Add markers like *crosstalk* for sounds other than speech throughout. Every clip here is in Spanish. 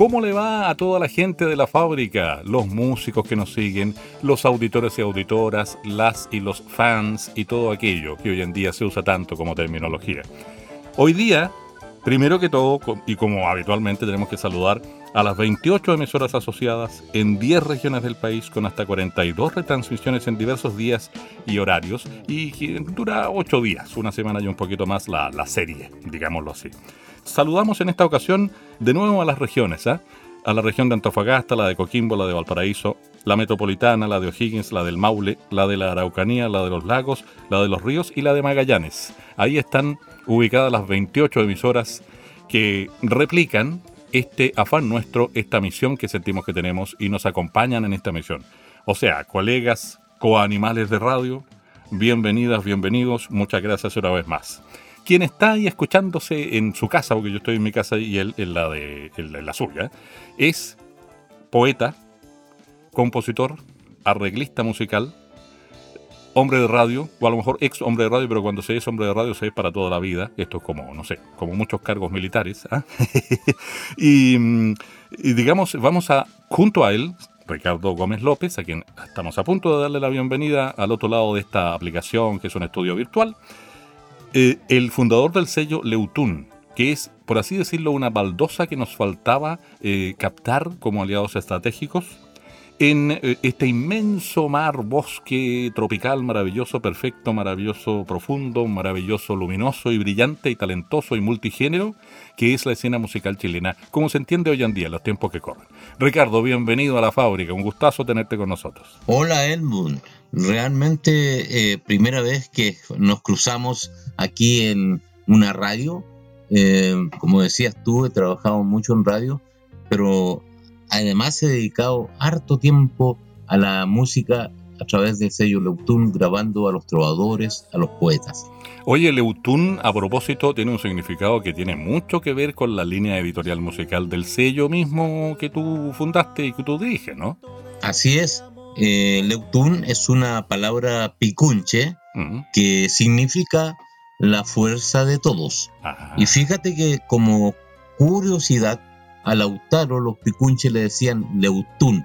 ¿Cómo le va a toda la gente de la fábrica? Los músicos que nos siguen, los auditores y auditoras, las y los fans y todo aquello que hoy en día se usa tanto como terminología. Hoy día, primero que todo, y como habitualmente tenemos que saludar a las 28 emisoras asociadas en 10 regiones del país con hasta 42 retransmisiones en diversos días y horarios y dura 8 días, una semana y un poquito más la, la serie, digámoslo así. Saludamos en esta ocasión de nuevo a las regiones, ¿ah? a la región de Antofagasta, la de Coquimbo, la de Valparaíso, la metropolitana, la de O'Higgins, la del Maule, la de la Araucanía, la de los lagos, la de los ríos y la de Magallanes. Ahí están ubicadas las 28 emisoras que replican este afán nuestro, esta misión que sentimos que tenemos y nos acompañan en esta misión. O sea, colegas, coanimales de radio, bienvenidas, bienvenidos, muchas gracias una vez más quien está ahí escuchándose en su casa, porque yo estoy en mi casa y él en la, de, suya, es poeta, compositor, arreglista musical, hombre de radio, o a lo mejor ex hombre de radio, pero cuando se es hombre de radio se es para toda la vida. Esto es como, no sé, como muchos cargos militares. ¿ah? *laughs* y, y, digamos, vamos a, junto a él, Ricardo Gómez López, a quien estamos a punto de darle la bienvenida al otro lado de esta aplicación que es un estudio virtual. Eh, el fundador del sello Leutun, que es, por así decirlo, una baldosa que nos faltaba eh, captar como aliados estratégicos en eh, este inmenso mar, bosque tropical maravilloso, perfecto, maravilloso, profundo, maravilloso, luminoso y brillante y talentoso y multigénero, que es la escena musical chilena, como se entiende hoy en día en los tiempos que corren. Ricardo, bienvenido a la fábrica, un gustazo tenerte con nosotros. Hola Edmund, realmente eh, primera vez que nos cruzamos aquí en una radio. Eh, como decías tú, he trabajado mucho en radio, pero además he dedicado harto tiempo a la música a través del sello Leutun, grabando a los trovadores, a los poetas. Oye, Leutun, a propósito, tiene un significado que tiene mucho que ver con la línea editorial musical del sello mismo que tú fundaste y que tú diriges, ¿no? Así es. Eh, Leutun es una palabra picunche que significa la fuerza de todos. Y fíjate que como curiosidad, a Lautaro los picunches le decían Leutun,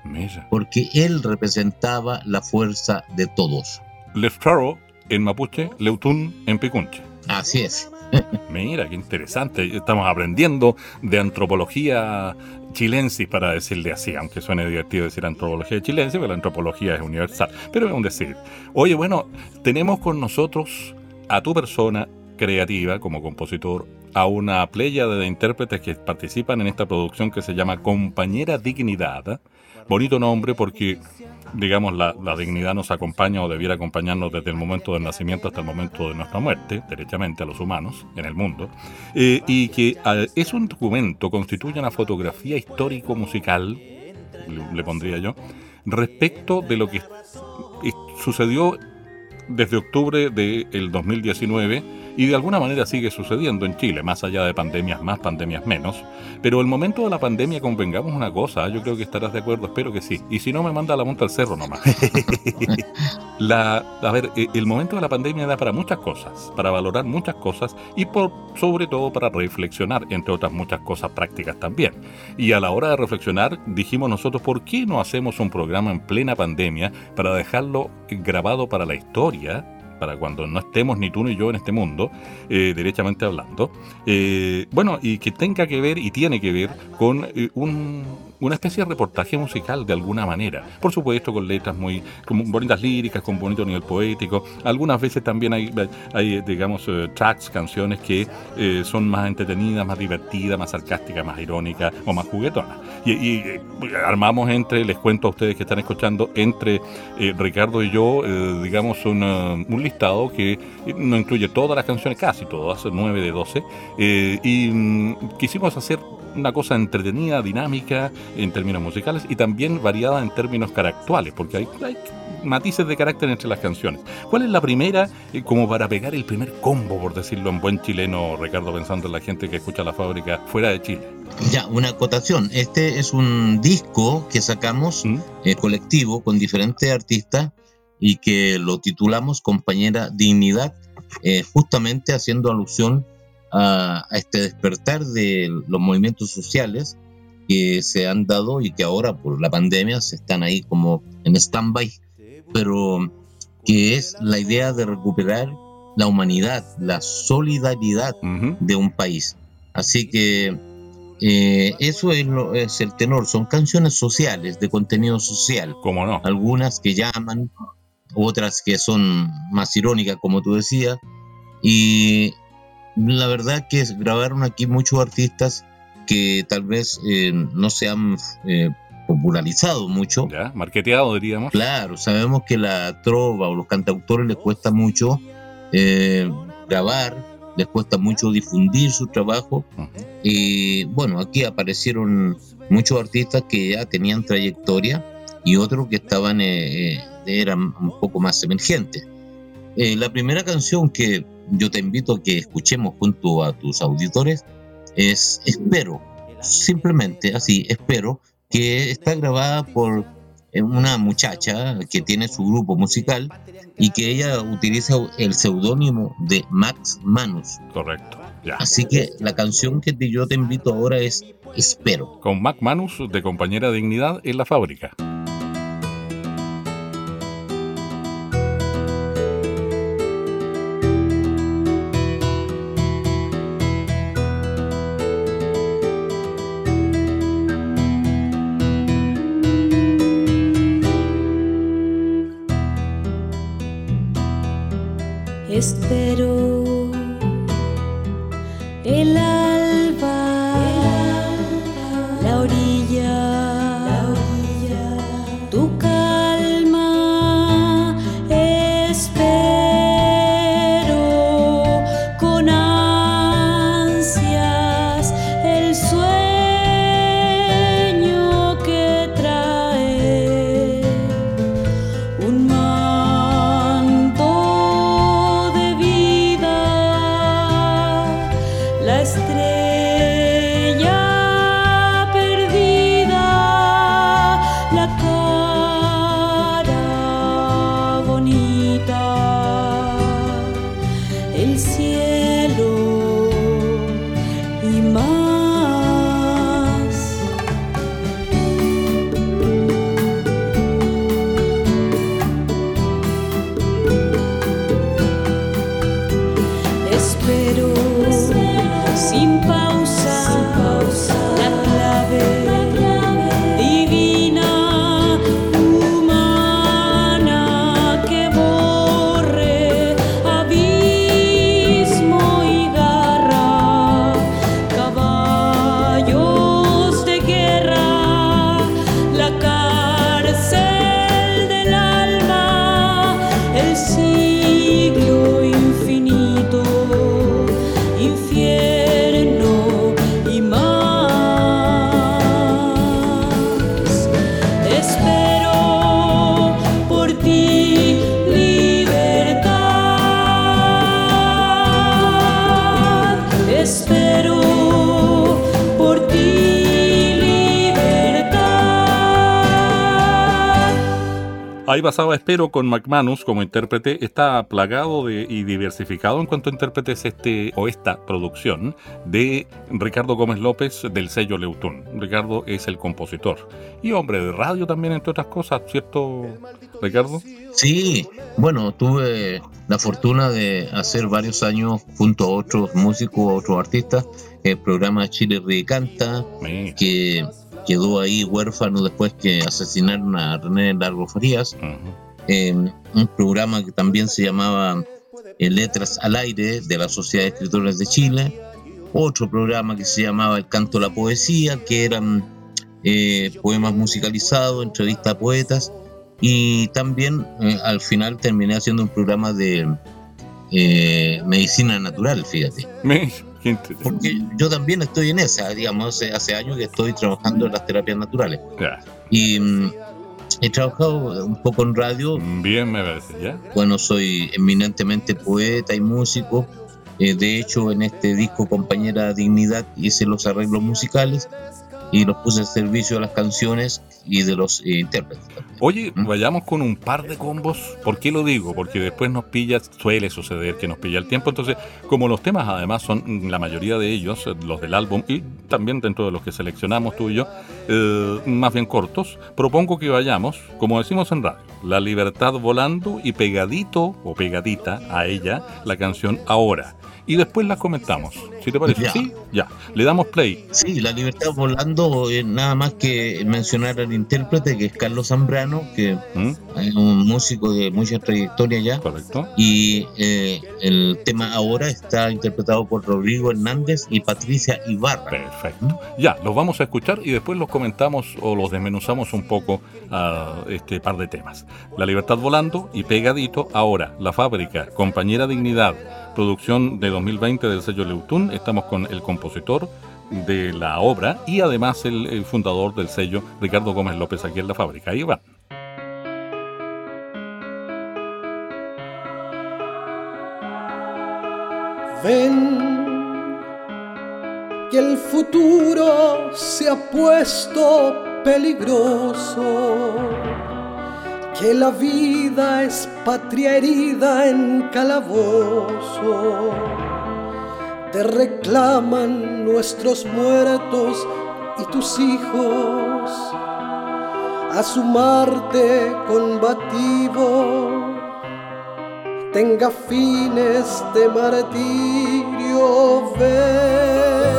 porque él representaba la fuerza de todos. Lautaro en mapuche, Leutun en picunche. Así es. *laughs* Mira, qué interesante. Estamos aprendiendo de antropología chilensis, para decirle así, aunque suene divertido decir antropología chilensis, pero la antropología es universal. Pero es un decir. Oye, bueno, tenemos con nosotros a tu persona creativa como compositor, a una playa de intérpretes que participan en esta producción que se llama Compañera Dignidad. Bonito nombre porque, digamos, la, dignidad nos acompaña o debiera acompañarnos desde el momento del nacimiento hasta el momento de nuestra muerte, derechamente a los humanos en el mundo, eh, y que es un documento, constituye una fotografía histórico-musical, le, pondría yo, respecto de lo que sucedió desde octubre del 2019 y de alguna manera sigue sucediendo en Chile, más allá de pandemias más, pandemias menos. Pero el momento de la pandemia, convengamos una cosa, yo creo que estarás de acuerdo, espero que sí. Y si no, me manda la monta al cerro nomás. *laughs* la, a ver, eh, el momento de la pandemia da para muchas cosas, para valorar muchas cosas y por, sobre todo para reflexionar, entre otras muchas cosas prácticas también. Y a la hora de reflexionar, dijimos nosotros, ¿por qué no hacemos un programa en plena pandemia para dejarlo grabado para la historia? Para cuando no estemos ni tú ni yo en este mundo, eh, derechamente hablando. Eh, bueno, y que tenga que ver y tiene que ver con eh, un, una especie de reportaje musical de alguna manera. Por supuesto, con letras muy con bonitas líricas, con bonito nivel poético. Algunas veces también hay, hay digamos, tracks, canciones que son más entretenidas, más divertidas, más sarcásticas, más irónicas o más juguetonas. Y, armamos entre, les cuento a ustedes que están escuchando, entre Ricardo y yo, digamos, un, listado que no incluye todas las canciones, casi todas, 9 de 12, eh, y mm, quisimos hacer una cosa entretenida, dinámica en términos musicales y también variada en términos caractuales, porque hay, hay matices de carácter entre las canciones. ¿Cuál es la primera, eh, como para pegar el primer combo, por decirlo en buen chileno, Ricardo, pensando en la gente que escucha la fábrica fuera de Chile? Ya, una acotación. Este es un disco que sacamos ¿Mm? eh, colectivo con diferentes artistas y que lo titulamos Compañera Dignidad, eh, justamente haciendo alusión a, este despertar de los movimientos sociales que se han dado y que ahora por la pandemia se están ahí como en stand-by, pero que es la idea de recuperar la humanidad, la solidaridad de un país. Así que eh, eso es, lo, es el tenor, son canciones sociales, de contenido social. ¿Cómo no? Algunas que llaman, otras que son más irónicas, como tú decías. Y la verdad que grabaron aquí muchos artistas que tal vez eh, no se han eh, popularizado mucho. Ya, marketeado diríamos. Claro, sabemos que la trova o los cantautores les cuesta mucho eh, grabar, les cuesta mucho difundir su trabajo. Y bueno, aquí aparecieron muchos artistas que ya tenían trayectoria y otros que estaban, eran un poco más emergentes. la primera canción que yo te invito a que escuchemos junto a tus auditores es Espero, simplemente así, Espero, que está grabada por eh, una muchacha que tiene su grupo musical y que ella utiliza el seudónimo de Max Manus. Correcto. Ya. Así que la canción que yo te invito ahora es Espero. Con Max Manus de Compañera Dignidad en la fábrica. este Ahí basado Espero con McManus como intérprete está plagado de, y diversificado en cuanto a intérpretes este o esta producción de Ricardo Gómez López del sello Leutún. Ricardo es el compositor y hombre de radio también entre otras cosas, ¿cierto Ricardo? Sí, bueno, tuve la fortuna de hacer varios años junto a otros músicos, otros artistas, el programa Chile Canta, que quedó ahí huérfano después que asesinaron a René Largo Farías. un programa que también se llamaba eh, Letras al Aire de la Sociedad de Escritores de Chile. Otro programa que se llamaba El Canto de la Poesía, que eran eh, poemas musicalizados, entrevistas a poetas. Y también eh, al final terminé haciendo un programa de medicina natural, fíjate. Porque yo también estoy en esa, digamos, hace, años que estoy trabajando en las terapias naturales. Y mm, he trabajado un poco en radio. Bien, me parece, ¿ya? Bueno, soy eminentemente poeta y músico. Eh, de hecho, en este disco Compañera Dignidad hice los arreglos musicales y los puse al servicio de las canciones y de los eh, intérpretes. Oye, ¿Mm? vayamos con un par de combos. ¿Por qué lo digo? Porque después nos pilla, suele suceder que nos pilla el tiempo. Entonces, como los temas además son la mayoría de ellos, eh, los del álbum y también dentro de los que seleccionamos tú y yo, eh, más bien cortos, propongo que vayamos, como decimos en radio, La Libertad volando y pegadito o pegadita a ella la canción Ahora y después las comentamos. Si te parece, sí, ya. Le damos play. Sí, La Libertad Volando, eh, nada más que mencionar al intérprete que es Carlos Zambrano, que ¿Mm? es un músico de mucha trayectoria ya. Correcto. Y eh, el tema ahora está interpretado por Rodrigo Hernández y Patricia Ibarra. Perfecto. Ya, los vamos a escuchar y después los comentamos o los desmenuzamos un poco a este par de temas. La Libertad Volando y pegadito ahora, La Fábrica, Compañera Dignidad producción de 2020 del sello Leutún. Estamos con el compositor de la obra y además el, fundador del sello, Ricardo Gómez López, aquí en la fábrica. Ahí va. Ven que el futuro se ha puesto peligroso que la vida es patria herida en calabozo. Te reclaman nuestros muertos y tus hijos a su Marte combativo tenga fines de martirio. Ven,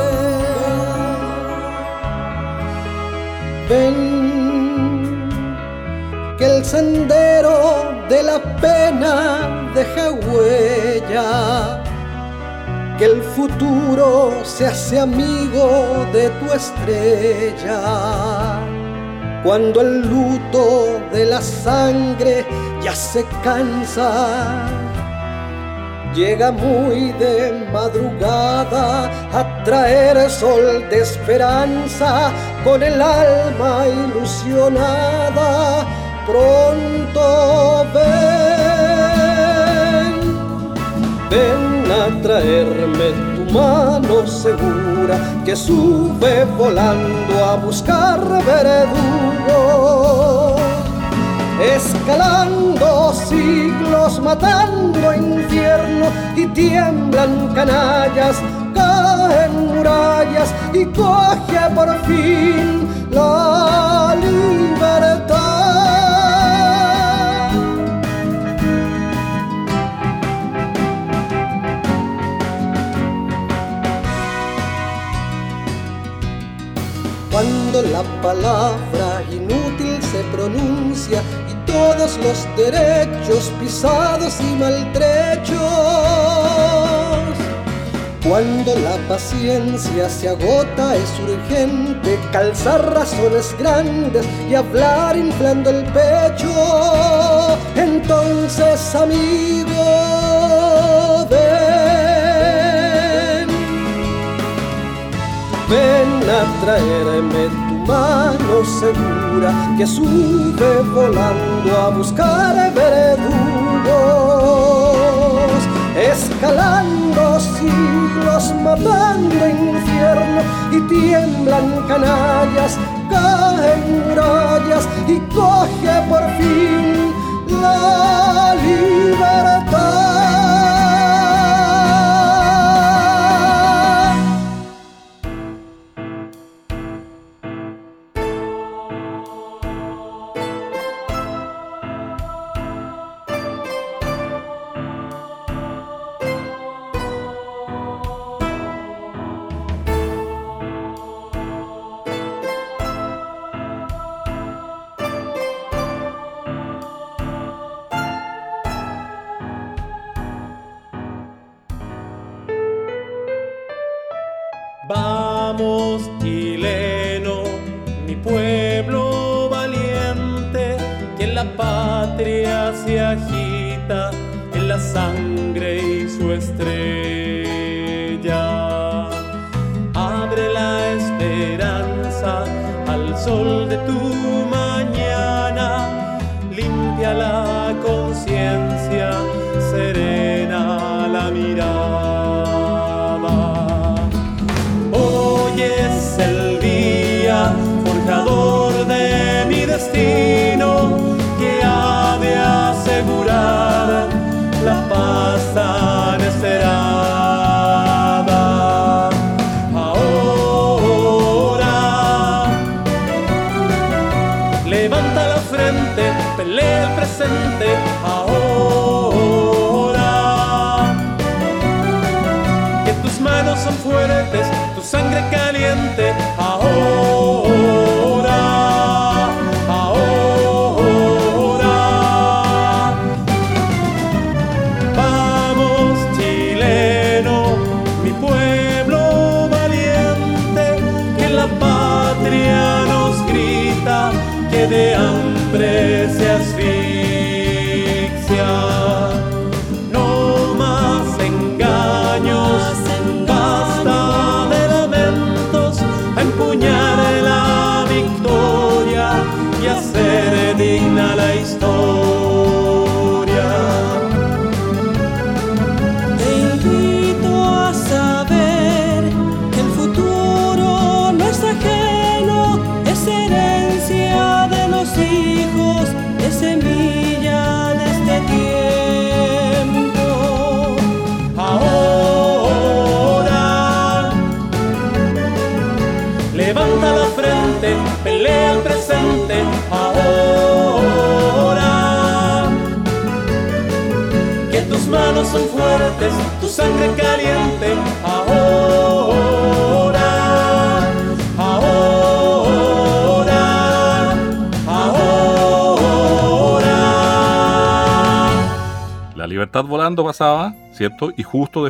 ven que el sendero de la pena deja huella, que el futuro se hace amigo de tu estrella. Cuando el luto de la sangre ya se cansa, llega muy de madrugada a traer sol de esperanza con el alma ilusionada pronto ven, ven a traerme tu mano segura que sube volando a buscar verdugos, escalando siglos, matando infierno y tiemblan canallas, caen murallas y coge por fin la libertad. Cuando la palabra inútil se pronuncia y todos los derechos pisados y maltrechos. Cuando la paciencia se agota es urgente calzar razones grandes y hablar inflando el pecho. Entonces, amigo, Ven a traerme mano segura que sube volando a buscar verdugos, escalando siglos, matando infierno y tiemblan canallas, caen murallas y coge por fin la libertad.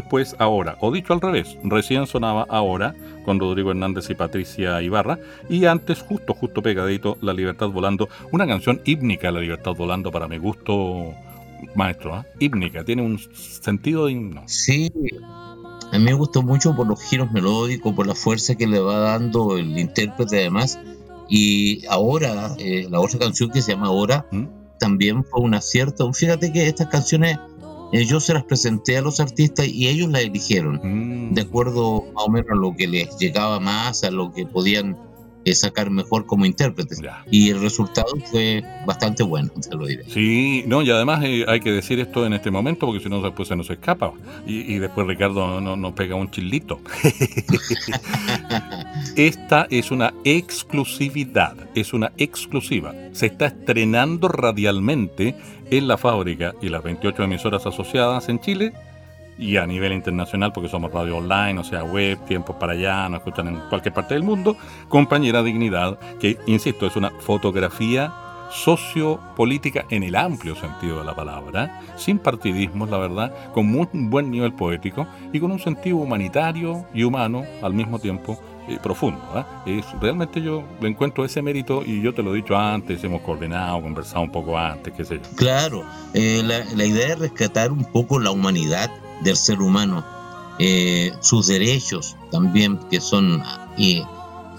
Después ahora. O dicho al revés, recién sonaba ahora con Rodrigo Hernández y Patricia Ibarra. Y antes, justo, justo pegadito, La libertad volando. Una canción hípnica, La libertad volando, para mi gusto, maestro. ¿ah? Hípnica, tiene un sentido de himno. Sí, a mí me gustó mucho por los giros melódicos, por la fuerza que le va dando el intérprete además. Y ahora, eh, la otra canción que se llama Ahora, ¿Mm? también fue un acierto. Fíjate que estas canciones eh, yo se las presenté a los artistas y ellos las eligieron, Mm. de acuerdo más o menos a lo que les llegaba más, a lo que podían sacar mejor como intérpretes. Ya. Y el resultado fue bastante bueno, te lo diré. Sí, no, y además eh, hay que decir esto en este momento porque si no después se nos escapa. Y, y después Ricardo no- nos pega un chilito. *laughs* Esta es una exclusividad, es una exclusiva. Se está estrenando radialmente en la fábrica y las 28 emisoras asociadas en Chile y a nivel internacional porque somos radio online, o sea, web, tiempos para allá, nos escuchan en cualquier parte del mundo. Compañera Dignidad, que, insisto, es una fotografía sociopolítica en el amplio sentido de la palabra, sin partidismos, la verdad, con muy buen nivel poético y con un sentido humanitario y humano al mismo tiempo eh, profundo. ¿ah? Es, realmente yo le encuentro ese mérito y yo te lo he dicho antes, hemos coordinado, conversado un poco antes, qué sé yo. Claro, eh, la, la idea es rescatar un poco la humanidad del ser humano, eh, sus derechos también, que son eh,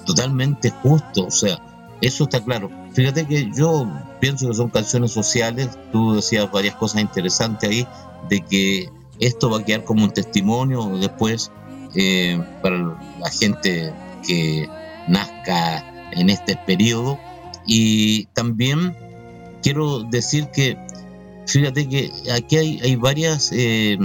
totalmente justos, o sea, eso está claro. Fíjate que yo pienso que son canciones sociales, tú decías varias cosas interesantes ahí, de que esto va a quedar como un testimonio después eh, para la gente que nazca en este periodo. Y también quiero decir que, fíjate que aquí hay, hay varias, eh,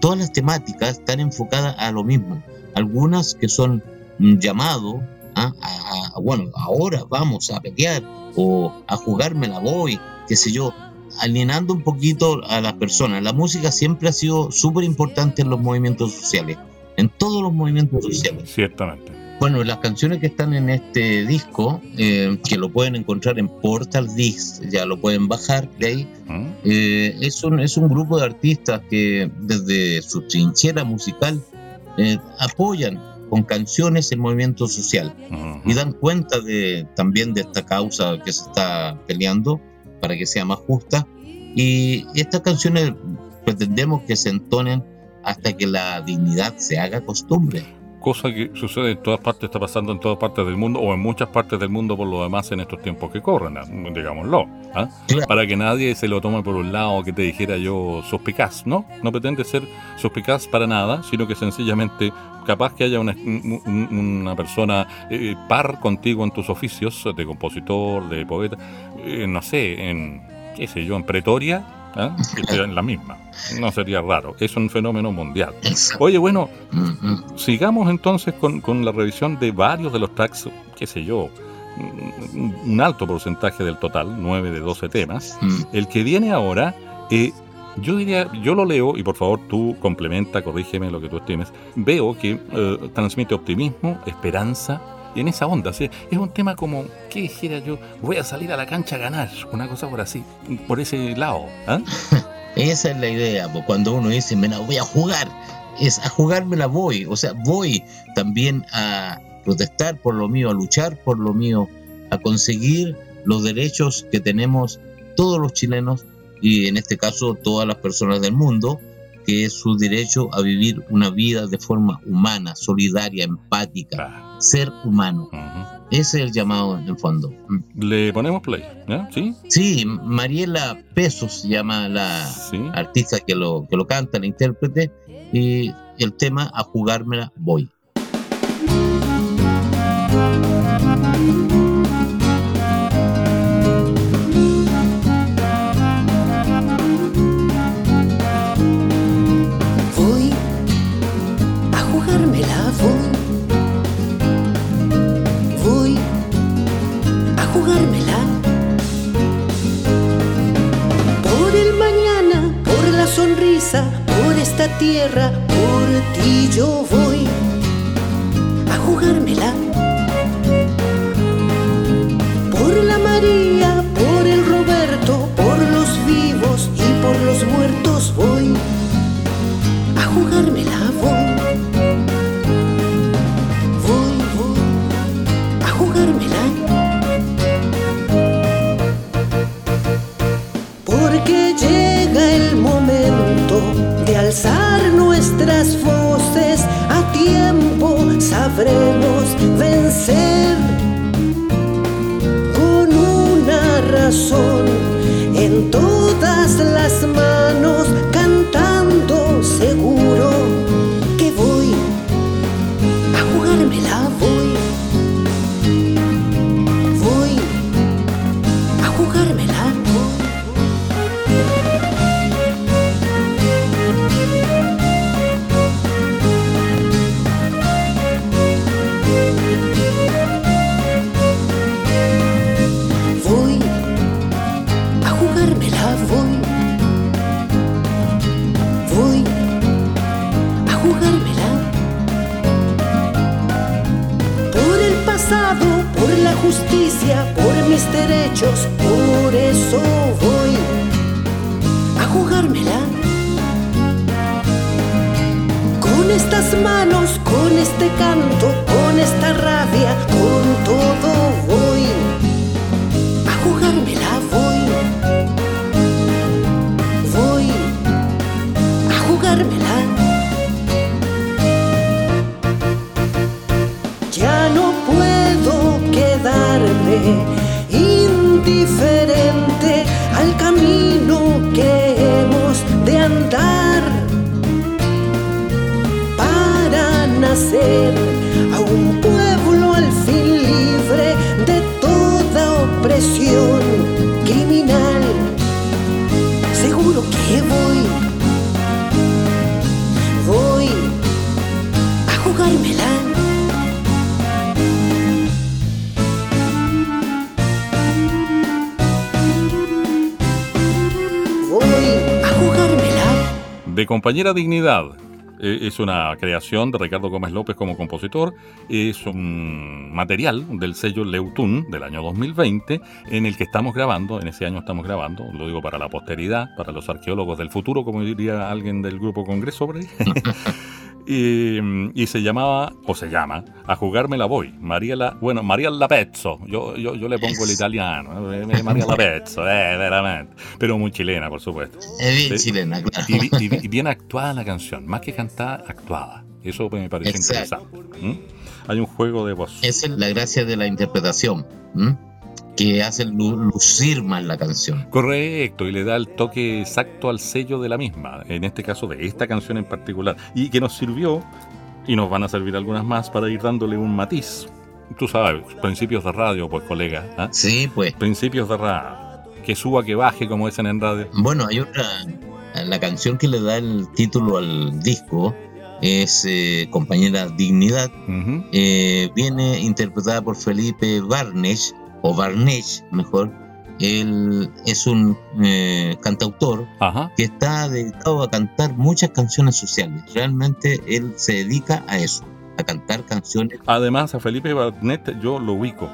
todas las temáticas están enfocadas a lo mismo. Algunas que son un llamado ¿ah? a, a- bueno, ahora vamos a pelear o a jugarme la voy, qué sé yo, alienando un poquito a las personas. La música siempre ha sido súper importante en los movimientos sociales, en todos los movimientos sociales. Ciertamente. Bueno, las canciones que están en este disco, eh, que lo pueden encontrar en Portal Disc, ya lo pueden bajar de ahí, ¿Mm? eh, es, un, es un grupo de artistas que desde su trinchera musical eh, apoyan con canciones el movimiento social Ujú. y dan cuenta de, también de esta causa que se está peleando para que sea más justa. Y estas canciones pretendemos que se entonen hasta que la dignidad se haga costumbre. Cosa que sucede en todas partes, está pasando en todas partes del mundo o en muchas partes del mundo por lo demás en estos tiempos que corren, digámoslo. ¿ah? Para que nadie se lo tome por un lado que te dijera yo suspicaz, ¿no? No pretende ser suspicaz para nada, sino que sencillamente capaz que haya una, una persona eh, par contigo en tus oficios de compositor, de poeta, eh, no sé, en, qué sé yo, en Pretoria, ¿eh? en la misma. No sería raro, es un fenómeno mundial. Oye, bueno, sigamos entonces con, con, la revisión de varios de los tracks, qué sé yo, un alto porcentaje del total, 9 de 12 temas. Mm. El que viene ahora, eh, yo diría, yo lo leo y por favor tú complementa, corrígeme lo que tú estimes. Veo que eh, transmite optimismo, esperanza, en esa onda. ¿sí? Es un tema como, ¿qué dijera yo? Voy a salir a la cancha a ganar, una cosa por así, por ese lado. ¿ah? *laughs* Esa es la idea, cuando uno dice, me la voy a jugar, es a jugarme la voy, o sea, voy también a protestar por lo mío, a luchar por lo mío, a conseguir los derechos que tenemos todos los chilenos y en este caso todas las personas del mundo, que es su derecho a vivir una vida de forma humana, solidaria, empática, ser humano. Ese es el llamado en el fondo. Le ponemos play, ¿sí? Sí, Mariela Pesos se llama la artista que lo, que lo canta, la intérprete, y el tema A jugármela voy. Tierra, por ti yo voy a jugármela. Sabremos vencer con una razón Compañera Dignidad. eh, Es una creación de Ricardo Gómez López como compositor. Es un material del sello Leutun del año 2020 en el que estamos grabando, en ese año estamos grabando, lo digo para la posteridad, para los arqueólogos del futuro, como diría alguien del grupo Congreso. *laughs* Y, y se llamaba, o se llama, A jugarme la voy. María la, bueno, María la Pezzo. Yo, yo, yo le pongo el italiano. eh, María la Pezzo, eh, veramente. Pero muy chilena, por supuesto. Es bien Sí. chilena, claro. Y, y y bien actuada la canción, más que cantada, actuada. Eso me pareció interesante. Hay un juego de voz. Esa es la gracia de la interpretación. Que hace lucir más la canción. Correcto, y le da el toque exacto al sello de la misma, en este caso de esta canción en particular, y que nos sirvió, y nos van a servir algunas más, para ir dándole un matiz. Tú sabes, principios de radio, pues colega. ¿ah? Sí, pues. Principios de radio. Que suba, que baje, como dicen en radio. Bueno, hay otra, la canción que le da el título al disco, es eh, Compañera Dignidad, eh, viene interpretada por Felipe Barnech, o Barnech mejor. Él es un eh, cantautor que está dedicado a cantar muchas canciones sociales. Realmente él se dedica a eso, a cantar canciones. Además, a Felipe Barnett yo lo ubico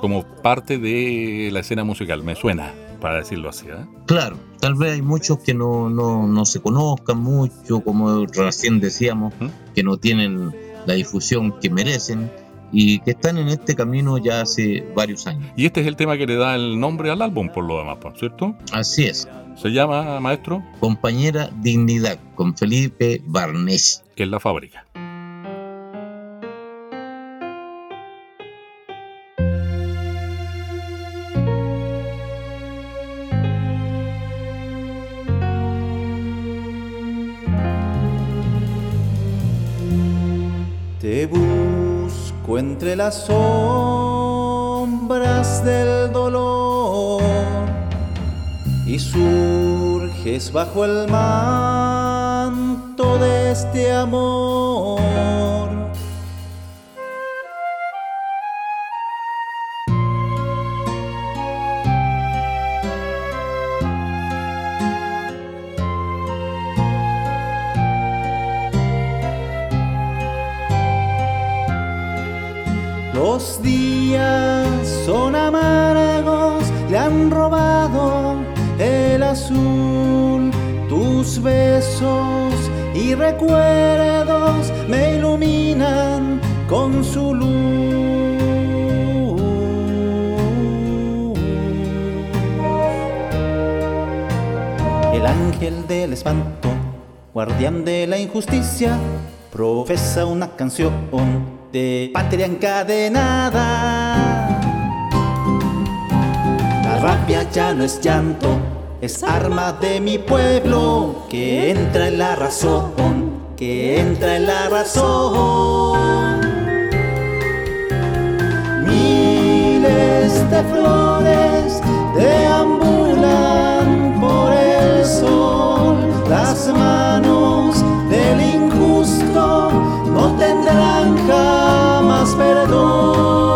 como parte de la escena musical, me suena para decirlo así. ¿eh? Claro, tal vez hay muchos que no, no, no se conozcan mucho, como recién decíamos, que no tienen la difusión que merecen y que están en este camino ya hace varios años. Y este es el tema que le da el nombre al álbum, por lo demás, ¿cierto? Así es. ¿Se llama, maestro? Compañera Dignidad, con Felipe Barnés. Que es la fábrica. Entre las sombras del dolor y surges bajo el manto de este amor. Y recuerdos me iluminan con su luz. El ángel del espanto, guardián de la injusticia, profesa una canción de patria encadenada. La rabia ya no es llanto, es arma de mi pueblo que entra en la razón, que entra en la razón. Miles de flores deambulan por el sol, las manos del injusto no tendrán jamás perdón.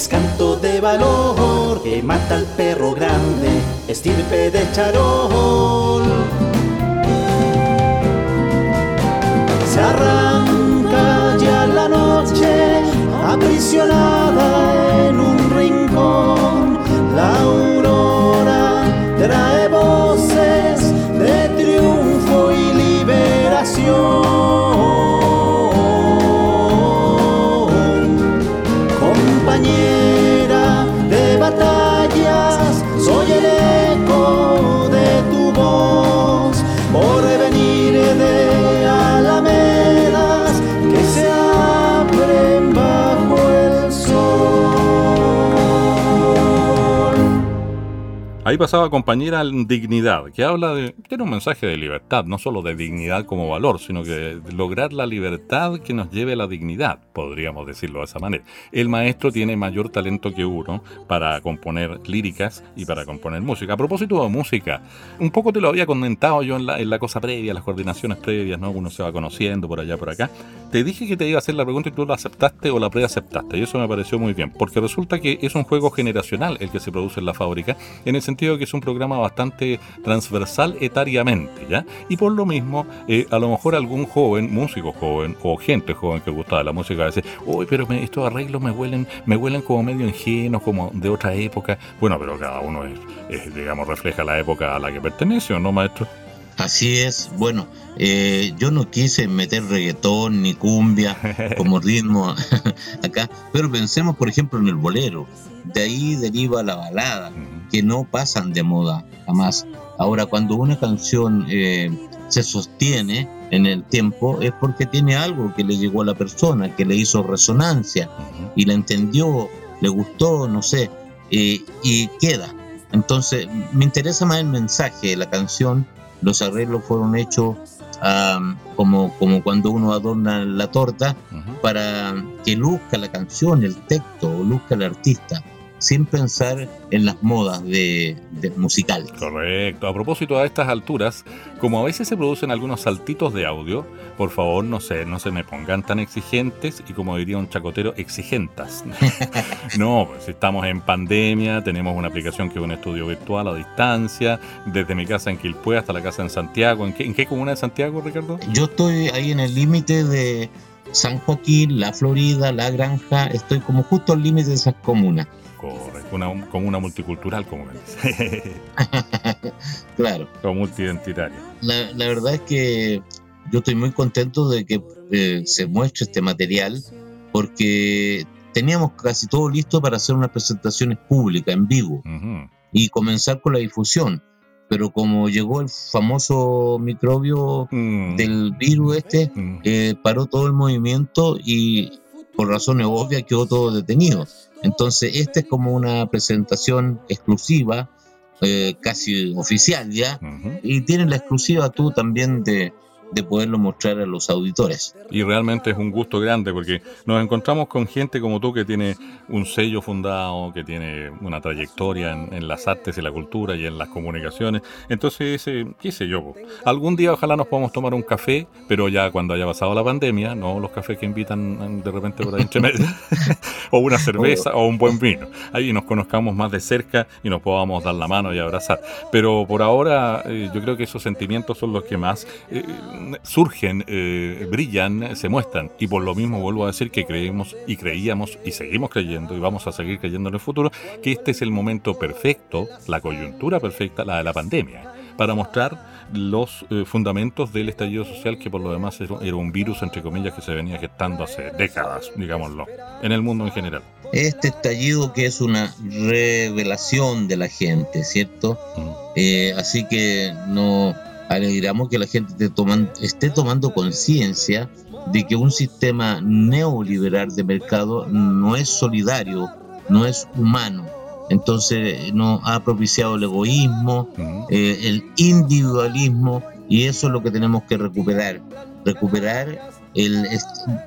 Es canto de valor que mata al perro grande, estirpe de charol. Ahí pasaba compañera Dignidad, que habla de. tiene un mensaje de libertad, no solo de dignidad como valor, sino que lograr la libertad que nos lleve a la dignidad, podríamos decirlo de esa manera. El maestro tiene mayor talento que uno para componer líricas y para componer música. A propósito de música, un poco te lo había comentado yo en la, en la cosa previa, las coordinaciones previas, ¿no? Uno se va conociendo por allá, por acá. Te dije que te iba a hacer la pregunta y tú la aceptaste o la preaceptaste, y eso me pareció muy bien, porque resulta que es un juego generacional el que se produce en la fábrica, en el sentido sentido que es un programa bastante transversal etariamente, ¿ya? Y por lo mismo, eh, a lo mejor algún joven, músico joven o gente joven que gusta de la música, dice, uy, pero estos arreglos me huelen, me huelen como medio ingenuos, como de otra época. Bueno, pero cada uno es, digamos, refleja la época a la que pertenece, ¿o no, maestro? Así es, bueno, eh, yo no quise meter reggaetón ni cumbia como *laughs* ritmo *laughs* acá, pero pensemos por ejemplo en el bolero, de ahí deriva la balada, que no pasan de moda jamás. Ahora, cuando una canción eh, se sostiene en el tiempo es porque tiene algo que le llegó a la persona, que le hizo resonancia y la entendió, le gustó, no sé, eh, y queda. Entonces, me interesa más el mensaje de la canción. Los arreglos fueron hechos como, como cuando uno adorna la torta para que luzca la canción, el texto, o luzca el artista sin pensar en las modas de, musical. Correcto. A propósito a estas alturas, como a veces se producen algunos saltitos de audio, por favor no se, no se me pongan tan exigentes y como diría un chacotero, exigentas. *laughs* no, pues estamos en pandemia, tenemos una aplicación que es un estudio virtual a distancia, desde mi casa en Quilpue hasta la casa en Santiago. ¿En qué, en qué comuna de Santiago, Ricardo? Yo estoy ahí en el límite de San Joaquín, La Florida, La Granja, estoy como justo al límite de esas comunas. Correcto, una comuna multicultural, como me dice. *laughs* claro. Como multiidentitaria. La, la, verdad es que yo estoy muy contento de que eh, se muestre este material porque teníamos casi todo listo para hacer unas presentaciones públicas en vivo y comenzar con la difusión. Pero como llegó el famoso microbio mm. del virus este, mm. eh, paró todo el movimiento y por razones obvias quedó todo detenido. Entonces, esta es como una presentación exclusiva, eh, casi oficial ya, y tiene la exclusiva tú también de, de poderlo mostrar a los auditores. Y realmente es un gusto grande porque nos encontramos con gente como tú que tiene un sello fundado, que tiene una trayectoria en, las artes y la cultura y en las comunicaciones. Entonces, eh, qué sé yo, algún día ojalá nos podamos tomar un café, pero ya cuando haya pasado la pandemia, no los cafés que invitan de repente por ahí entre medio, *laughs* o una cerveza o un buen vino. Ahí nos conozcamos más de cerca y nos podamos dar la mano y abrazar. Pero por ahora eh, yo creo que esos sentimientos son los que más... Eh, surgen, eh, brillan, se muestran. Y por lo mismo vuelvo a decir que creemos y creíamos y seguimos creyendo y vamos a seguir creyendo en el futuro que este es el momento perfecto, la coyuntura perfecta, la de la pandemia, para mostrar los eh, fundamentos del estallido social que por lo demás era un virus, entre comillas, que se venía gestando hace décadas, digámoslo, en el mundo en general. Este estallido que es una revelación de la gente, ¿cierto? Mm. Eh, así que no alegramos que la gente esté, tomando conciencia de que un sistema neoliberal de mercado no es solidario, no es humano. Entonces nos ha propiciado el egoísmo, eh, el individualismo, y eso es lo que tenemos que recuperar. Recuperar el...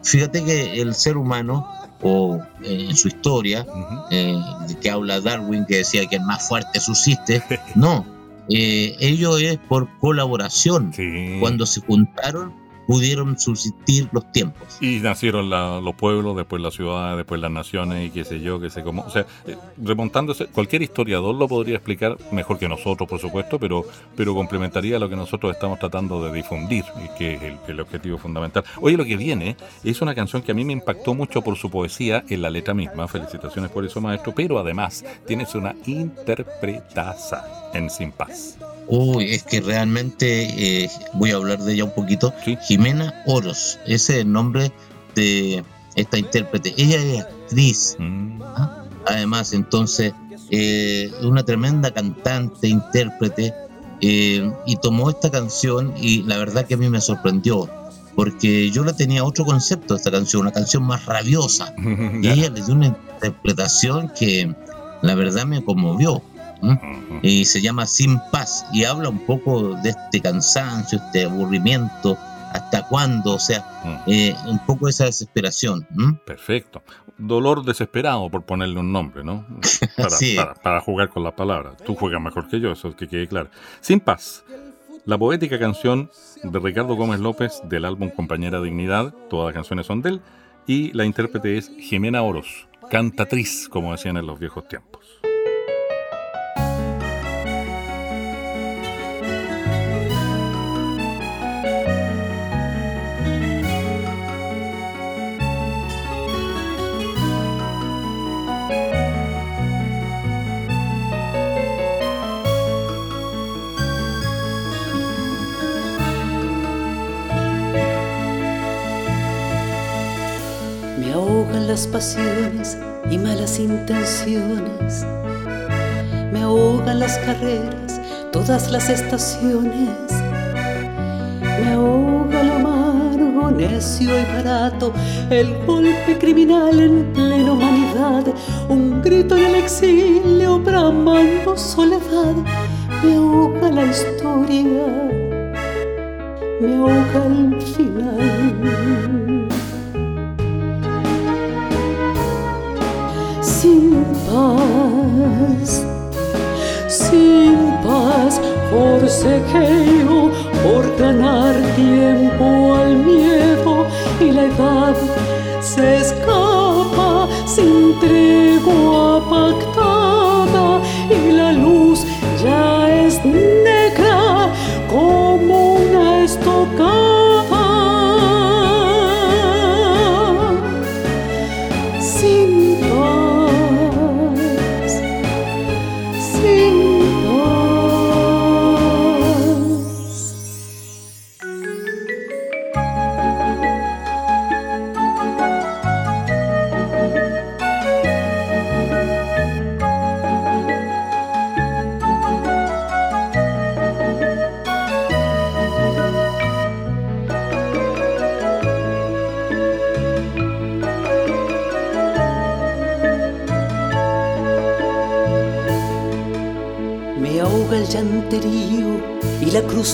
Fíjate que el ser humano, o eh, en su historia, eh, que habla Darwin, que decía que el más fuerte subsiste, no, eh, ello es por colaboración. Cuando se juntaron, pudieron subsistir los tiempos. Y nacieron los pueblos, después las ciudades, después las naciones y qué sé yo, qué sé cómo. O sea, eh, remontándose, cualquier historiador lo podría explicar mejor que nosotros, por supuesto, pero, pero complementaría lo que nosotros estamos tratando de difundir, que es el, el objetivo fundamental. Oye, lo que viene es una canción que a mí me impactó mucho por su poesía en la letra misma. Felicitaciones por eso, maestro, pero además tienes una interpretaza en Sin Paz. Uy, es que realmente eh, voy a hablar de ella un poquito. Jimena Oros, ese es el nombre de esta intérprete. Ella es actriz. Mm. ¿ah? Además, entonces, eh, una tremenda cantante, intérprete, eh, y tomó esta canción y la verdad que a mí me sorprendió, porque yo la tenía otro concepto de esta canción, una canción más rabiosa. *laughs* y ella le dio una interpretación que la verdad me conmovió y se llama Sin Paz y habla un poco de este cansancio, este aburrimiento, hasta cuándo, o sea, eh, un poco esa desesperación. Perfecto. Dolor desesperado, por ponerle un nombre, ¿no? *laughs* Para, para, jugar con las palabras. Tú juegas mejor que yo, eso es que quede claro. Sin Paz. La poética canción de Ricardo Gómez López del álbum Compañera Dignidad, todas las canciones son de él, y la intérprete es Jimena Oros, cantatriz, como decían en los viejos tiempos. Me ahogan las pasiones y malas intenciones. Me ahogan las carreras, todas las estaciones. Me ahoga lo amargo, necio y barato, el golpe criminal en plena humanidad, un grito en el exilio bramando soledad. Me ahoga la historia, me ahoga el final. Sin paz, forcejeo por ganar tiempo al miedo y la edad se escapa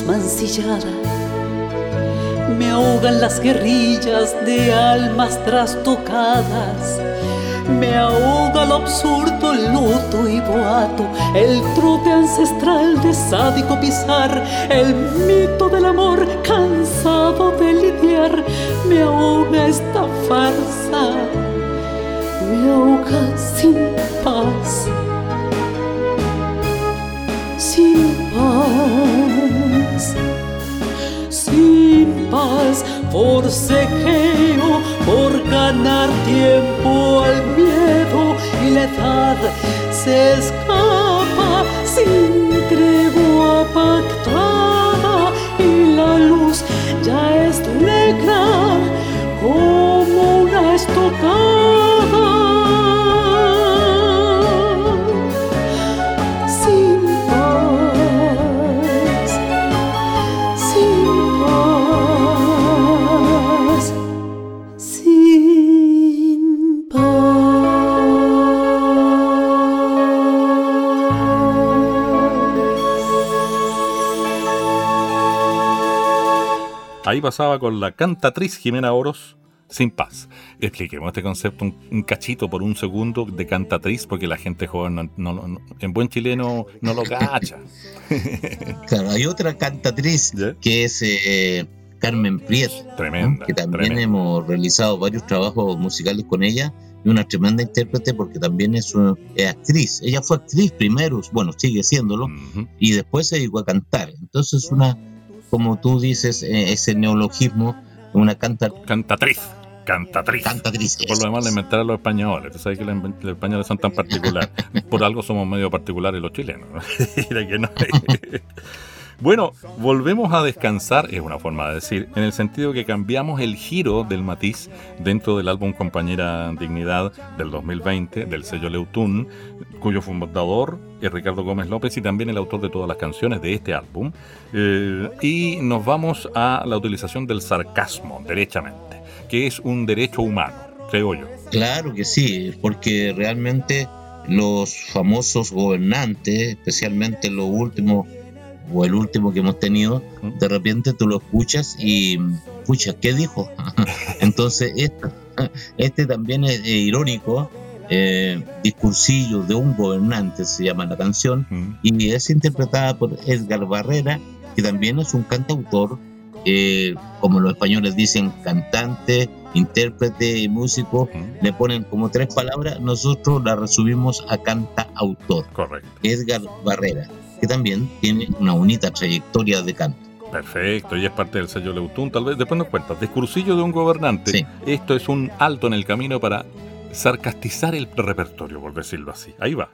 mancillada. Me ahogan las guerrillas de almas trastocadas. Me ahoga lo absurdo, luto y boato, el trote ancestral de sádico pisar, el mito del amor cansado de lidiar. Me ahoga esta farsa, me ahoga sin paz sin sin paz, forcejeo por ganar tiempo al miedo y la edad se escapa sin tregua pactada y la luz ya es negra como una estocada. Ahí pasaba con la cantatriz Jimena Oros, Sin Paz. Expliquemos este concepto un, un cachito por un segundo de cantatriz, porque la gente joven no- no- no- en buen chileno no lo cacha. *laughs* Claro, hay otra cantatriz que es eh, Carmen Priet. Tremenda. que también tremenda. hemos realizado varios trabajos musicales con ella y una tremenda intérprete porque también es, una- es actriz. Ella fue actriz primero, bueno, sigue siéndolo, Ujú. y después se dedicó a cantar. Entonces, una, como tú dices, eh, ese neologismo, una canta, Cantatriz. Cantatriz. cantatriz. Por lo demás, le inventaron los españoles. Tú sabes que los españoles son tan particulares. *laughs* Por algo somos medio particulares los chilenos. ¿no? *laughs* *laughs* Bueno, volvemos a descansar, es una forma de decir, en el sentido que cambiamos el giro del matiz dentro del álbum Compañera Dignidad del 2020 del sello Leutún, cuyo fundador es Ricardo Gómez López y también el autor de todas las canciones de este álbum. Eh, y nos vamos a la utilización del sarcasmo, derechamente, que es un derecho humano, creo yo. Claro que sí, porque realmente los famosos gobernantes, especialmente los últimos o el último que hemos tenido, de repente tú lo escuchas y, pucha, ¿qué dijo? *laughs* Entonces, esta- este también es, eh, irónico, eh, discursillo de un gobernante, se llama la canción, Mm. y es interpretada por Edgar Barrera, que también es un cantautor, eh, como los españoles dicen, cantante, intérprete y músico, Mm. le ponen como tres palabras, nosotros la resumimos a cantautor, Correcto. Edgar Barrera, que también tiene una bonita trayectoria de canto. Perfecto, y es parte del sello Leutún. Tal vez después nos cuentas. Discursillo de un gobernante. Sí. Esto es un alto en el camino para sarcastizar el repertorio, por decirlo así. Ahí va.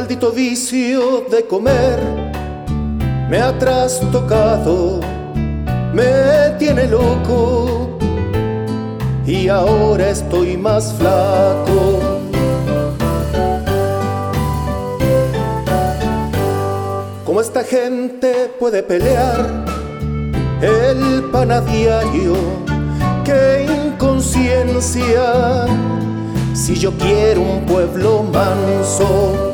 maldito vicio de comer me ha trastocado, me tiene loco y ahora estoy más flaco. ¿Cómo esta gente puede pelear el pan diario? ¡Qué inconsciencia! Si yo quiero un pueblo manso,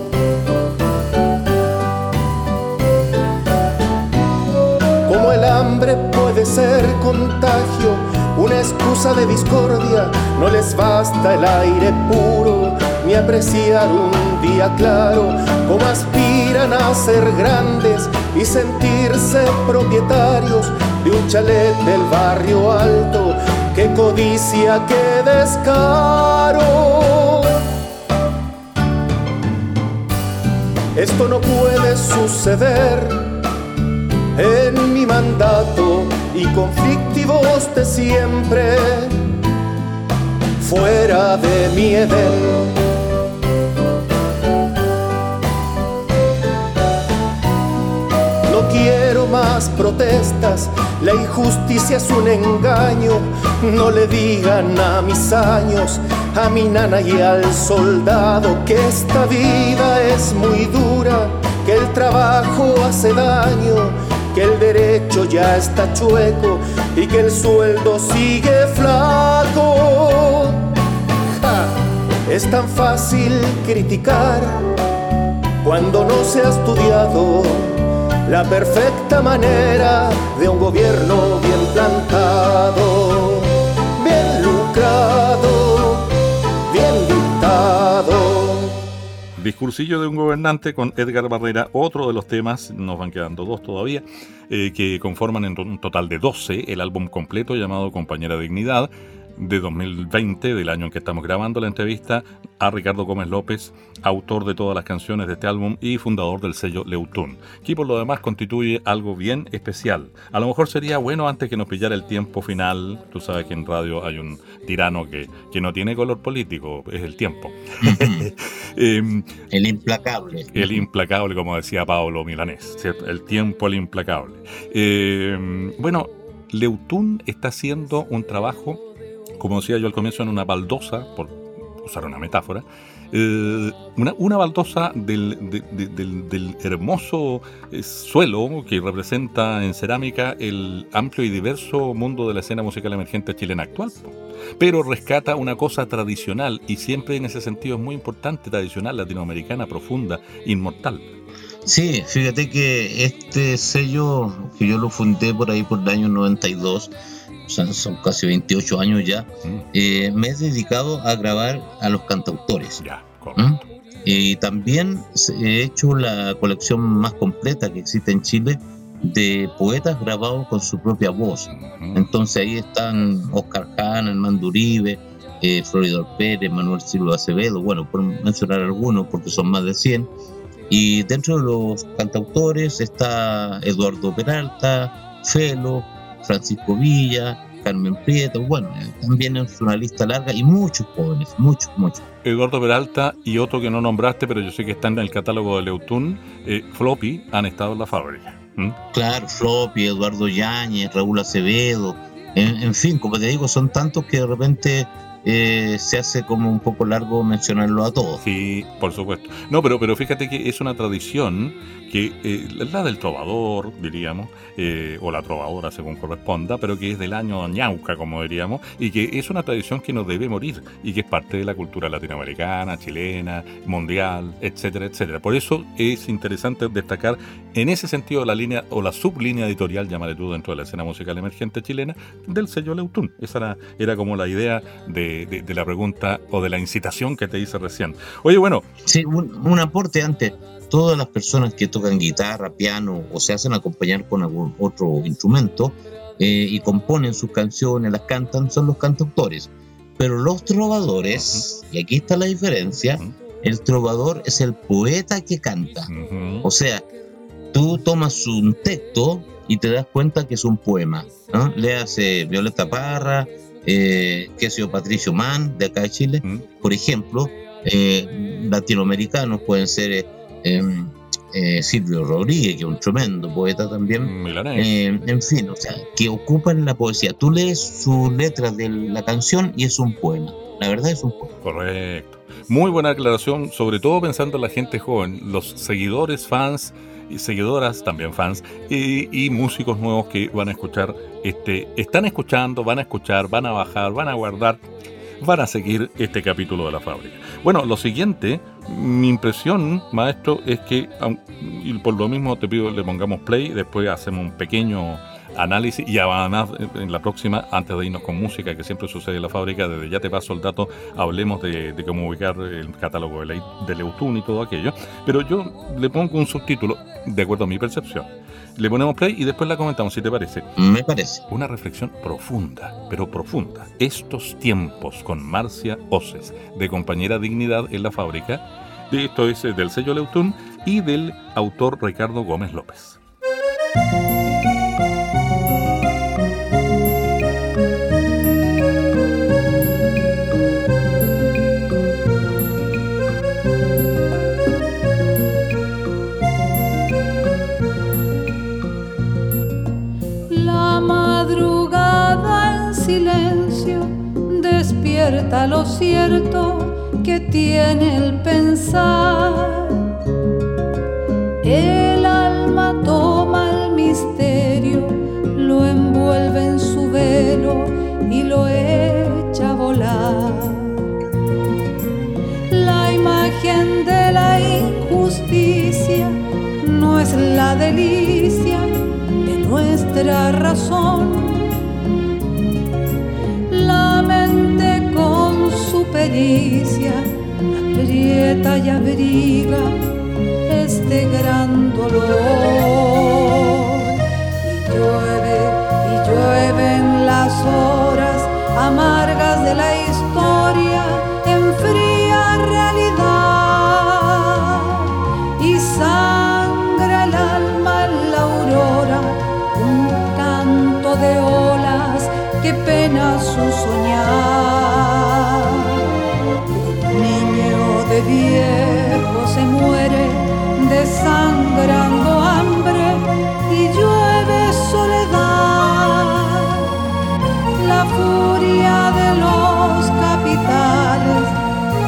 hambre puede ser contagio, una excusa de discordia, no les basta el aire puro, ni apreciar un día claro, como aspiran a ser grandes y sentirse propietarios de un chalet del barrio alto, que codicia, que descaro. Esto no puede suceder en y conflictivos de siempre, fuera de mi Edén. quiero más protestas, la injusticia es un engaño, no le digan a mis años, a mi nana y al soldado que esta vida es muy dura, que el trabajo hace daño, que el derecho ya está chueco y que el sueldo sigue flaco. es tan fácil criticar cuando no se ha estudiado la perfecta manera de un gobierno bien plantado, Discursillo de un gobernante con Edgar Barrera, otro de los temas, nos van quedando dos todavía, eh, que conforman en un total de 12 el álbum completo llamado Compañera Dignidad de 2020, del año en que estamos grabando la entrevista, a Ricardo Gómez López, autor de todas las canciones de este álbum y fundador del sello Leutún, que por lo demás constituye algo bien especial. A lo mejor sería bueno antes que nos pillara el tiempo final, tú sabes que en radio hay un tirano que, que no tiene color político, es el tiempo. *laughs* *laughs* Em, el implacable. El implacable, como decía Pablo Milanés, el tiempo, el implacable. Em, bueno, Leutún está haciendo un trabajo como decía yo al comienzo, en una baldosa, por usar una metáfora, eh, una, baldosa del, del, hermoso eh, suelo que representa en cerámica el amplio y diverso mundo de la escena musical emergente chilena actual. Pero rescata una cosa tradicional y siempre en ese sentido es muy importante, tradicional, latinoamericana, profunda, inmortal. Sí, fíjate que este sello, que yo lo fundé por ahí por el año 92, son, casi 28 años ya, mm. eh, me he dedicado a grabar a los cantautores. ¿Mm? Y también he hecho la colección más completa que existe en Chile de poetas grabados con su propia voz. Entonces ahí están Oscar Jana, Armando Uribe, eh, Floridor Pérez, Manuel Silva Acevedo, bueno, por mencionar algunos porque son más de 100. Y dentro de los cantautores está Eduardo Peralta, Felo, Francisco Villa, Carmen Prieto, bueno, también es una lista larga y muchos jóvenes, muchos, muchos. Eduardo Peralta y otro que no nombraste, pero yo sé que está en el catálogo de Leutún, eh, Floppy, han estado en la fábrica. Claro, Floppy, Eduardo Yáñez, Raúl Acevedo, en, fin, como te digo, son tantos que de repente eh, se hace como un poco largo mencionarlo a todos. Sí, por supuesto. No, pero, pero fíjate que es una tradición que eh, la del trovador, diríamos, eh, o la trovadora según corresponda, pero que es del año ñauca, como diríamos, y que es una tradición que no debe morir y que es parte de la cultura latinoamericana, chilena, mundial, etcétera, etcétera. Por eso es interesante destacar en ese sentido la línea o la sublínea editorial, llámale tú, dentro de la escena musical emergente chilena, del sello Leutún. Esa era, era como la idea de, la pregunta o de la incitación que te hice recién. Oye, bueno. Sí, un aporte antes todas las personas que tocan guitarra, piano o se hacen acompañar con algún otro instrumento eh, y componen sus canciones, las cantan, son los cantautores. Pero los trovadores, y aquí está la diferencia, el trovador es el poeta que canta. O sea, tú tomas un texto y te das cuenta que es un poema. ¿no? Le hace Violeta Parra, eh, que sido Patricio Mann, de acá de Chile, por ejemplo. Eh, latinoamericanos pueden ser em, eh, Silvio Rodríguez, que es un tremendo poeta también. Eh, en fin, o sea, que ocupan la poesía. Tú lees su letra de la canción y es un poema. La verdad es un poema. Correcto. Muy buena aclaración, sobre todo pensando en la gente joven, los seguidores, fans y seguidoras, también fans, y, músicos nuevos que van a escuchar, este, están escuchando, van a escuchar, van a bajar, van a guardar, van a seguir este capítulo de la fábrica. Bueno, lo siguiente, mi impresión, maestro, es que, y por lo mismo te pido le pongamos play, después hacemos un pequeño análisis y además en la próxima, antes de irnos con música, que siempre sucede en la fábrica, desde ya te paso el dato, hablemos de, cómo ubicar el catálogo de, de Leutun y todo aquello. Pero yo le pongo un subtítulo, de acuerdo a mi percepción. Le ponemos play y después la comentamos, si te parece. Me parece. Una reflexión profunda, pero profunda. Estos tiempos con Marcia Oces, de compañera Dignidad en la fábrica. Esto es del sello Leutun y del autor Ricardo Gómez López. Lo cierto que tiene el pensar. El alma toma el misterio, lo envuelve en su velo y lo echa a volar. La imagen de la injusticia no es la delicia de nuestra razón pericia aprieta y abriga este gran dolor. Y llueve y llueven las horas amargas de la historia en fría realidad. Y sangra el alma en la aurora, un canto de olas que pena su soñar viejo se muere desangrando hambre y llueve soledad. La furia de los capitales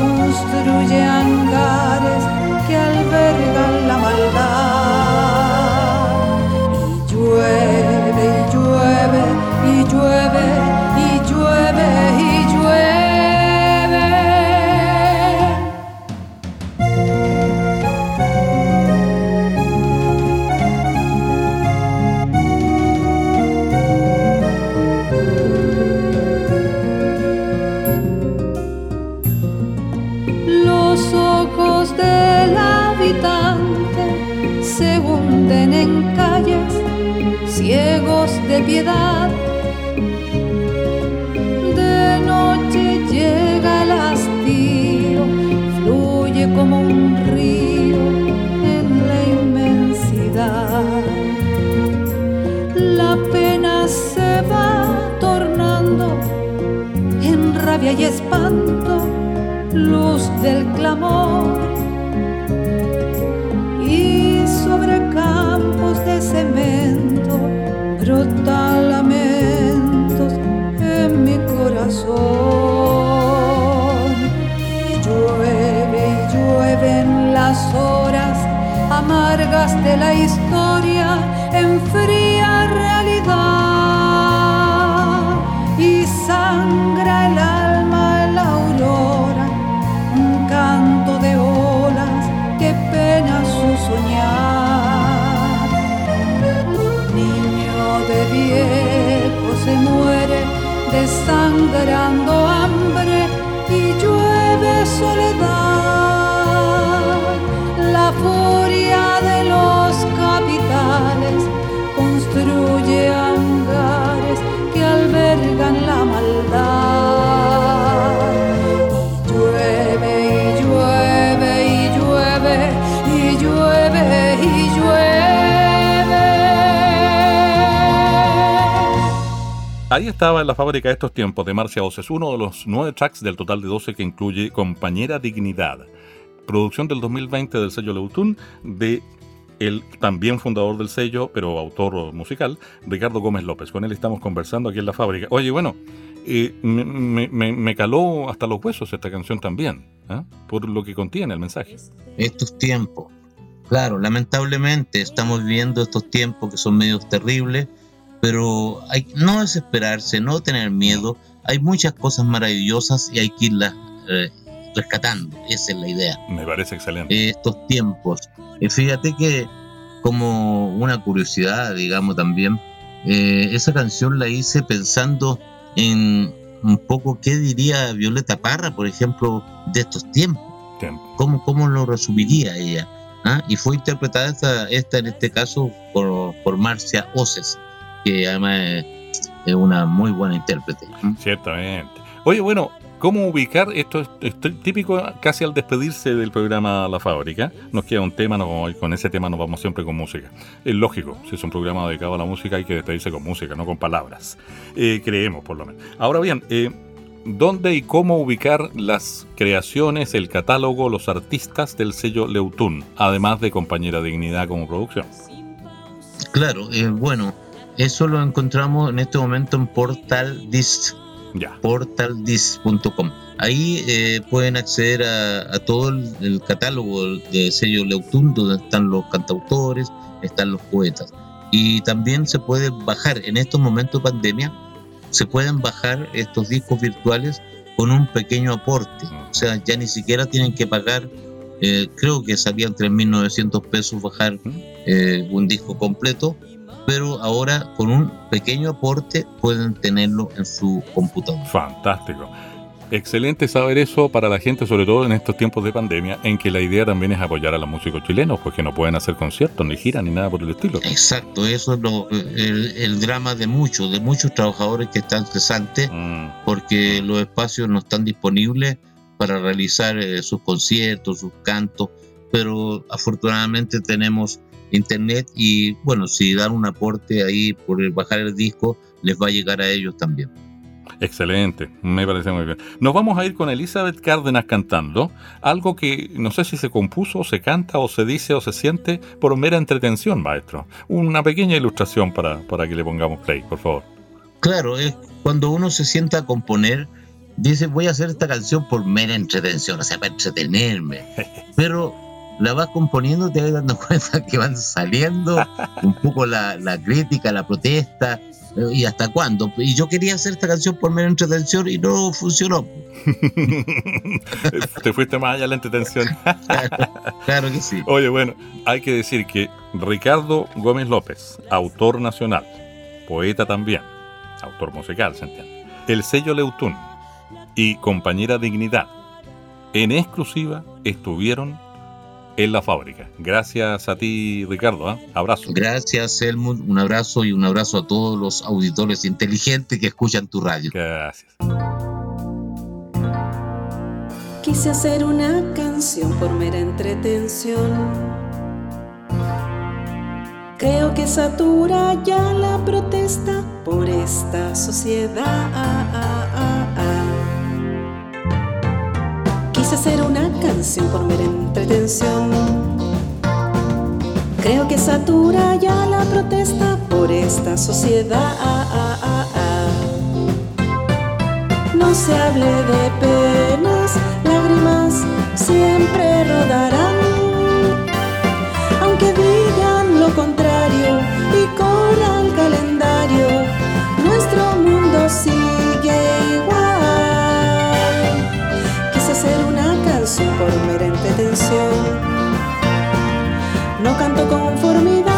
construye hangares que albergan de noche llega el hastío, fluye como un río en la inmensidad. La pena se va tornando en rabia y espanto, luz del clamor. Amargas de la historia en fría realidad. Y sangra el alma en la aurora, un canto de olas que pena su soñar. viejo se muere desangrando Ahí estaba en la fábrica de estos tiempos de Marcia Oces, uno de los nueve tracks del total de 12 que incluye Compañera Dignidad. producción del 2020 del sello Leutún de el también fundador del sello, pero autor musical, Ricardo Gómez López. Con él estamos conversando aquí en la fábrica. Oye, bueno, me, caló hasta los huesos esta canción también, ¿eh? por lo que contiene el mensaje. Estos tiempos, claro, lamentablemente estamos viviendo estos tiempos que son medios terribles, pero hay no desesperarse, no tener miedo. Hay muchas cosas maravillosas y hay que irlas eh, rescatando. Esa es la idea. Me parece excelente. estos tiempos. fíjate que como una curiosidad, digamos también, esa canción la hice pensando en un poco qué diría Violeta Parra, por ejemplo, de estos tiempos. ¿Cómo, cómo lo resumiría ella? ¿Ah? Y fue interpretada esta, esta, en este caso por, por Marcia Oces, que además es, una muy buena intérprete. Ciertamente. Oye, bueno, ¿Cómo ubicar? Esto es, típico casi al despedirse del programa La Fábrica. Nos queda un tema, no, con ese tema nos vamos siempre con música. Es lógico, si es un programa dedicado a la música hay que despedirse con música, no con palabras. Eh, creemos por lo menos. Ahora bien, eh, ¿dónde y cómo ubicar las creaciones, el catálogo, los artistas del sello Leutún, además de Compañera Dignidad como producción? Claro, eh, bueno, eso lo encontramos en este momento en Portal Disc portaldis.com. Ahí eh, pueden acceder a, todo el, catálogo de sello Leutun, donde están los cantautores, están los poetas. Y también se puede bajar, en estos momentos de pandemia, se pueden bajar estos discos virtuales con un pequeño aporte. O sea, ya ni siquiera tienen que pagar, eh, creo que salían 3.900 pesos bajar eh, un disco completo pero ahora con un pequeño aporte pueden tenerlo en su computador. Fantástico. Excelente saber eso para la gente, sobre todo en estos tiempos de pandemia, en que la idea también es apoyar a los músicos chilenos, porque no pueden hacer conciertos, ni giras, ni nada por el estilo. Exacto, eso es lo, el, drama de muchos, de muchos trabajadores que están cesantes, mm. porque los espacios no están disponibles para realizar eh, sus conciertos, sus cantos, pero afortunadamente tenemos internet y bueno, si dan un aporte ahí por bajar el disco, les va a llegar a ellos también. Excelente, me parece muy bien. Nos vamos a ir con Elizabeth Cárdenas cantando, algo que no sé si se compuso, se canta o se dice o se siente por mera entretención, maestro. Una pequeña ilustración para, para que le pongamos play, por favor. Claro, es cuando uno se sienta a componer, dice voy a hacer esta canción por mera entretención, o sea, para entretenerme. *laughs* Pero la vas componiendo, te vas dando *laughs* cuenta que van saliendo un poco la, crítica, la protesta, eh, y hasta cuándo. Y yo quería hacer esta canción por mera entretención y no funcionó. *laughs* Te fuiste más allá de la entretención. claro, que sí. Oye, bueno, hay que decir que Ricardo Gómez López, autor nacional, poeta también, autor musical, se entiende, el sello Leutún y compañera Dignidad, en exclusiva estuvieron en la fábrica. Gracias a ti, Ricardo. ¿eh? Abrazo. Gracias, Helmut. Un abrazo y un abrazo a todos los auditores inteligentes que escuchan tu radio. Gracias. Quise hacer una canción por mera entretención. Creo que satura ya la protesta por esta sociedad. Quise hacer una canción por mera. Creo que satura ya la protesta por esta sociedad. No se hable de penas, lágrimas siempre rodarán. Aunque digan lo contrario y corra por mera entretención. No canto conformidad